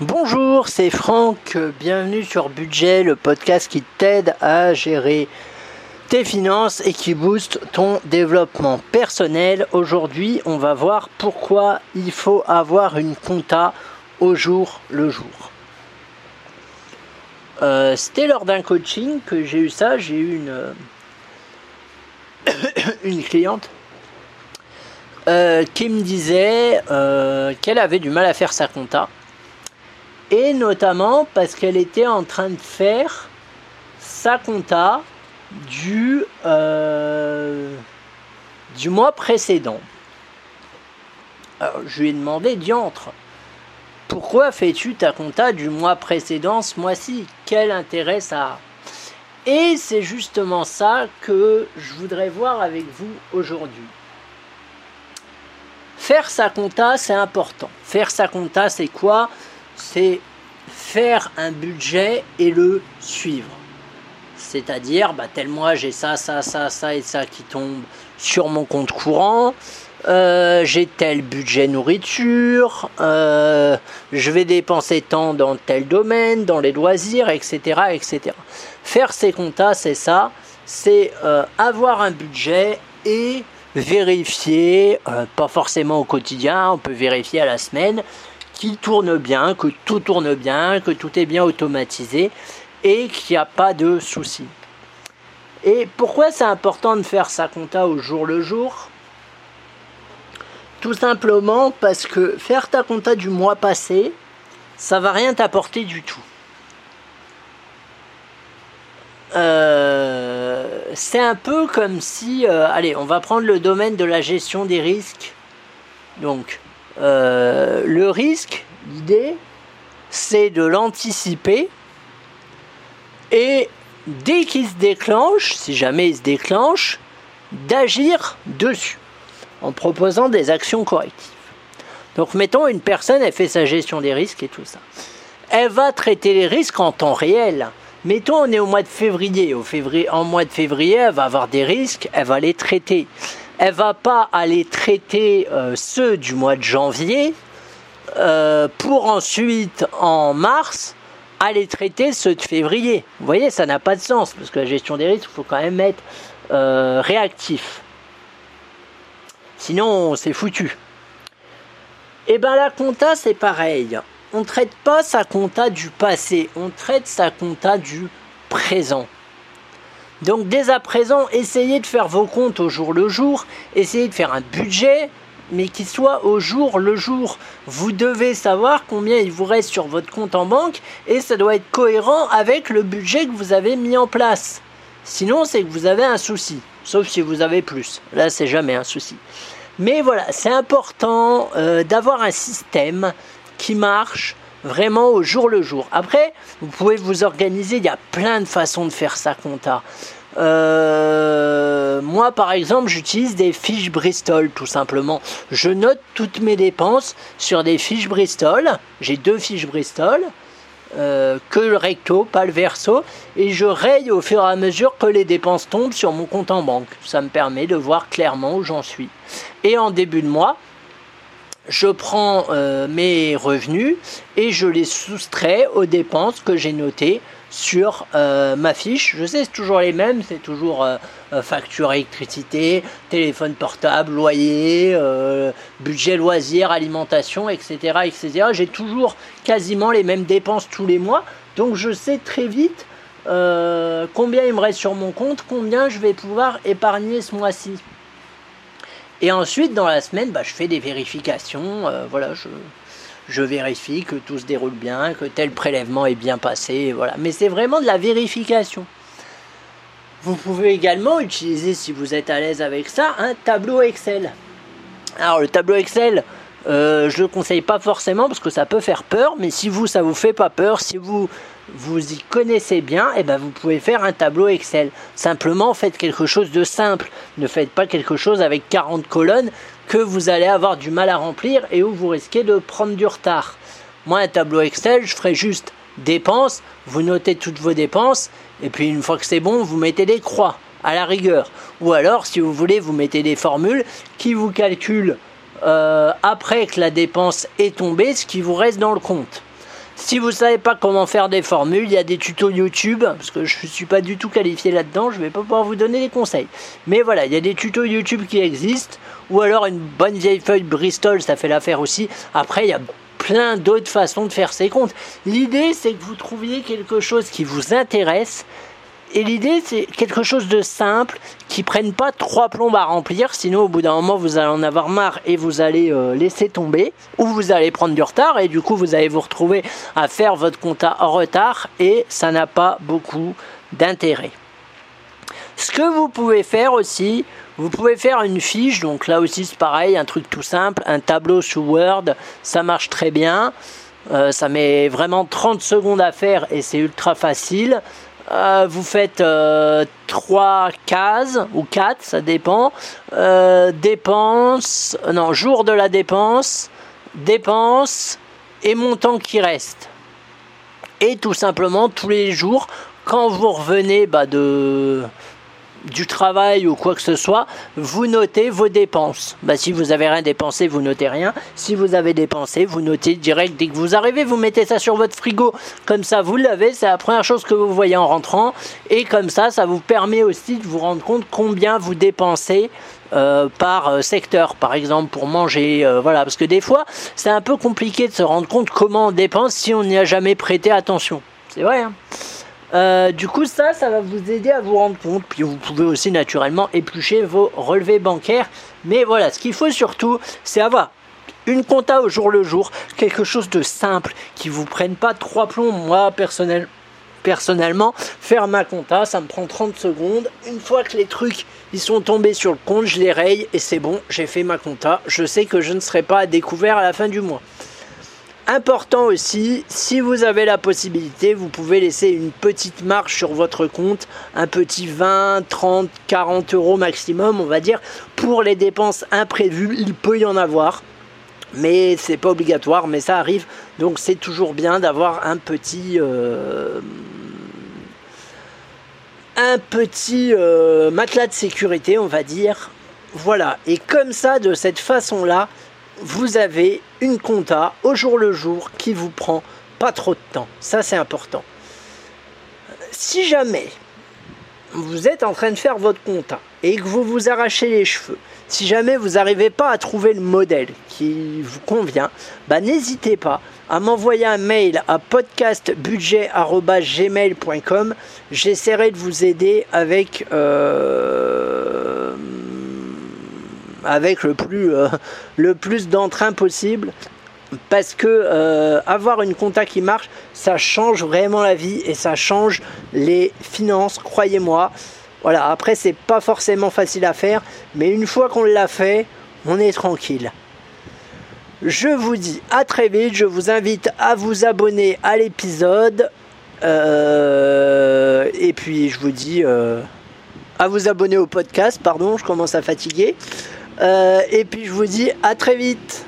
Bonjour, c'est Franck, bienvenue sur Budget, le podcast qui t'aide à gérer tes finances et qui booste ton développement personnel. Aujourd'hui, on va voir pourquoi il faut avoir une compta au jour le jour. Euh, c'était lors d'un coaching que j'ai eu ça, j'ai eu une, une cliente euh, qui me disait euh, qu'elle avait du mal à faire sa compta et notamment parce qu'elle était en train de faire sa compta du, euh, mois précédent. Je lui ai demandé, diantre, pourquoi fais-tu ta compta du mois précédent ce mois-ci? Quel intérêt ça a? Et c'est justement ça que je voudrais voir avec vous aujourd'hui. Faire sa compta, c'est important. Faire sa compta, c'est quoi? C'est faire un budget et le suivre. C'est-à-dire, bah, tel mois j'ai ça, ça, ça, ça et ça qui tombe sur mon compte courant. Euh, j'ai tel budget nourriture, euh, je vais dépenser tant dans tel domaine, dans les loisirs, etc. etc. Faire ses comptas, c'est ça, c'est euh, avoir un budget et vérifier, pas forcément au quotidien, on peut vérifier à la semaine, qu'il tourne bien, que tout tourne bien, que tout est bien automatisé et qu'il n'y a pas de soucis. Et pourquoi c'est important de faire sa compta au jour le jour? Tout simplement parce que faire ta compta du mois passé, ça va rien t'apporter du tout. Euh, c'est un peu comme si, euh, allez, on va prendre le domaine de la gestion des risques. Donc, euh, le risque, l'idée, c'est de l'anticiper et dès qu'il se déclenche, si jamais il se déclenche, d'agir dessus en proposant des actions correctives. Donc mettons une personne, elle fait sa gestion des risques et tout ça. Elle va traiter les risques en temps réel. Mettons on est au mois de février. Février en mois de février, elle va avoir des risques, elle va les traiter elle va pas aller traiter euh, ceux du mois de janvier euh, pour ensuite en mars aller traiter ceux de février. Vous voyez, ça n'a pas de sens parce que la gestion des risques, il faut quand même être euh, réactif. Sinon, c'est foutu. Et eh bien la compta, c'est pareil. On ne traite pas sa compta du passé, on traite sa compta du présent. Donc dès à présent, essayez de faire vos comptes au jour le jour, essayez de faire un budget, mais qui soit au jour le jour. Vous devez savoir combien il vous reste sur votre compte en banque et ça doit être cohérent avec le budget que vous avez mis en place. Sinon, c'est que vous avez un souci, sauf si vous avez plus. Là, c'est jamais un souci. Mais voilà, c'est important euh, d'avoir un système qui marche vraiment au jour le jour. Après, vous pouvez vous organiser, il y a plein de façons de faire sa compta. Euh, moi, par exemple, j'utilise des fiches Bristol, tout simplement. Je note toutes mes dépenses sur des fiches Bristol. J'ai deux fiches Bristol, euh, que le recto, pas le verso, et je raye au fur et à mesure que les dépenses tombent sur mon compte en banque. Ça me permet de voir clairement où j'en suis. Et en début de mois, je prends euh, mes revenus et je les soustrais aux dépenses que j'ai notées sur euh, ma fiche. Je sais, c'est toujours les mêmes, c'est toujours euh, facture électricité, téléphone portable, loyer, budget loisirs, alimentation, etc. etc. J'ai toujours quasiment les mêmes dépenses tous les mois, donc je sais très vite combien il me reste sur mon compte, combien je vais pouvoir épargner ce mois-ci. Et ensuite, dans la semaine, bah, je fais des vérifications. Euh, voilà, je, je vérifie que tout se déroule bien, que tel prélèvement est bien passé. Voilà. Mais c'est vraiment de la vérification. Vous pouvez également utiliser, si vous êtes à l'aise avec ça, un tableau Excel. Alors le tableau Excel, euh, je ne le conseille pas forcément parce que ça peut faire peur, mais si vous, ça vous fait pas peur, si vous vous y connaissez bien, et eh ben vous pouvez faire un tableau Excel. Simplement, faites quelque chose de simple. Ne faites pas quelque chose avec 40 colonnes que vous allez avoir du mal à remplir et où vous risquez de prendre du retard. Moi, un tableau Excel, je ferai juste dépenses, vous notez toutes vos dépenses, et puis une fois que c'est bon, vous mettez des croix, à la rigueur. Ou alors, si vous voulez, vous mettez des formules qui vous calculent euh, après que la dépense est tombée ce qui vous reste dans le compte. Si vous savez pas comment faire des formules, il y a des tutos YouTube, parce que je ne suis pas du tout qualifié là-dedans, je vais pas pouvoir vous donner des conseils. Mais voilà, il y a des tutos YouTube qui existent, ou alors une bonne vieille feuille Bristol, ça fait l'affaire aussi. Après, il y a plein d'autres façons de faire ses comptes. L'idée, c'est que vous trouviez quelque chose qui vous intéresse. Et l'idée, c'est quelque chose de simple, qui prenne pas trois plombes à remplir, sinon au bout d'un moment, vous allez en avoir marre et vous allez euh, laisser tomber, ou vous allez prendre du retard, et du coup, vous allez vous retrouver à faire votre compta en retard, et ça n'a pas beaucoup d'intérêt. Ce que vous pouvez faire aussi, vous pouvez faire une fiche, donc là aussi c'est pareil, un truc tout simple, un tableau sous Word, ça marche très bien. Euh, ça met vraiment 30 secondes à faire et c'est ultra facile. Euh, vous faites euh, 3 cases ou 4, ça dépend. Euh, dépenses, non, jour de la dépense, dépenses et montant qui reste. Et tout simplement tous les jours, quand vous revenez bah, de, du travail ou quoi que ce soit, vous notez vos dépenses. Bah, si vous avez rien dépensé, vous notez rien. Si vous avez dépensé, vous notez direct dès que vous arrivez, vous mettez ça sur votre frigo. Comme ça, vous l'avez, c'est la première chose que vous voyez en rentrant. Et comme ça, ça vous permet aussi de vous rendre compte combien vous dépensez euh, par euh, secteur, par exemple, pour manger. Euh, voilà, parce que des fois, c'est un peu compliqué de se rendre compte comment on dépense si on n'y a jamais prêté attention. C'est vrai. Hein euh, du coup, ça, ça va vous aider à vous rendre compte. Puis vous pouvez aussi naturellement éplucher vos relevés bancaires. Mais voilà, ce qu'il faut surtout, c'est avoir une compta au jour le jour, quelque chose de simple, qui vous prenne pas trois plombs. Moi, personnel, personnellement, faire ma compta, ça me prend 30 secondes. Une fois que les trucs ils sont tombés sur le compte, je les raye et c'est bon, j'ai fait ma compta. Je sais que je ne serai pas à découvert à la fin du mois. Important aussi, si vous avez la possibilité, vous pouvez laisser une petite marge sur votre compte, un petit 20, 30, 40 euros maximum, on va dire, pour les dépenses imprévues. Il peut y en avoir, mais c'est pas obligatoire, mais ça arrive. Donc c'est toujours bien d'avoir un petit. Euh, un petit euh, matelas de sécurité, on va dire. Voilà. Et comme ça, de cette façon-là, vous avez une compta au jour le jour qui vous prend pas trop de temps. Ça, c'est important. Si jamais vous êtes en train de faire votre compta et que vous vous arrachez les cheveux, si jamais vous n'arrivez pas à trouver le modèle qui vous convient, bah, n'hésitez pas à m'envoyer un mail à podcastbudget.gmail.com. J'essaierai de vous aider avec euh, avec le plus, euh, plus d'entrain possible parce que euh, avoir une compta qui marche, ça change vraiment la vie et ça change les finances, croyez-moi. Voilà, après c'est pas forcément facile à faire, mais une fois qu'on l'a fait, on est tranquille. Je vous dis à très vite, je vous invite à vous abonner à l'épisode. Euh, et puis je vous dis à vous abonner au podcast, pardon, je commence à fatiguer. Euh, et puis je vous dis à très vite.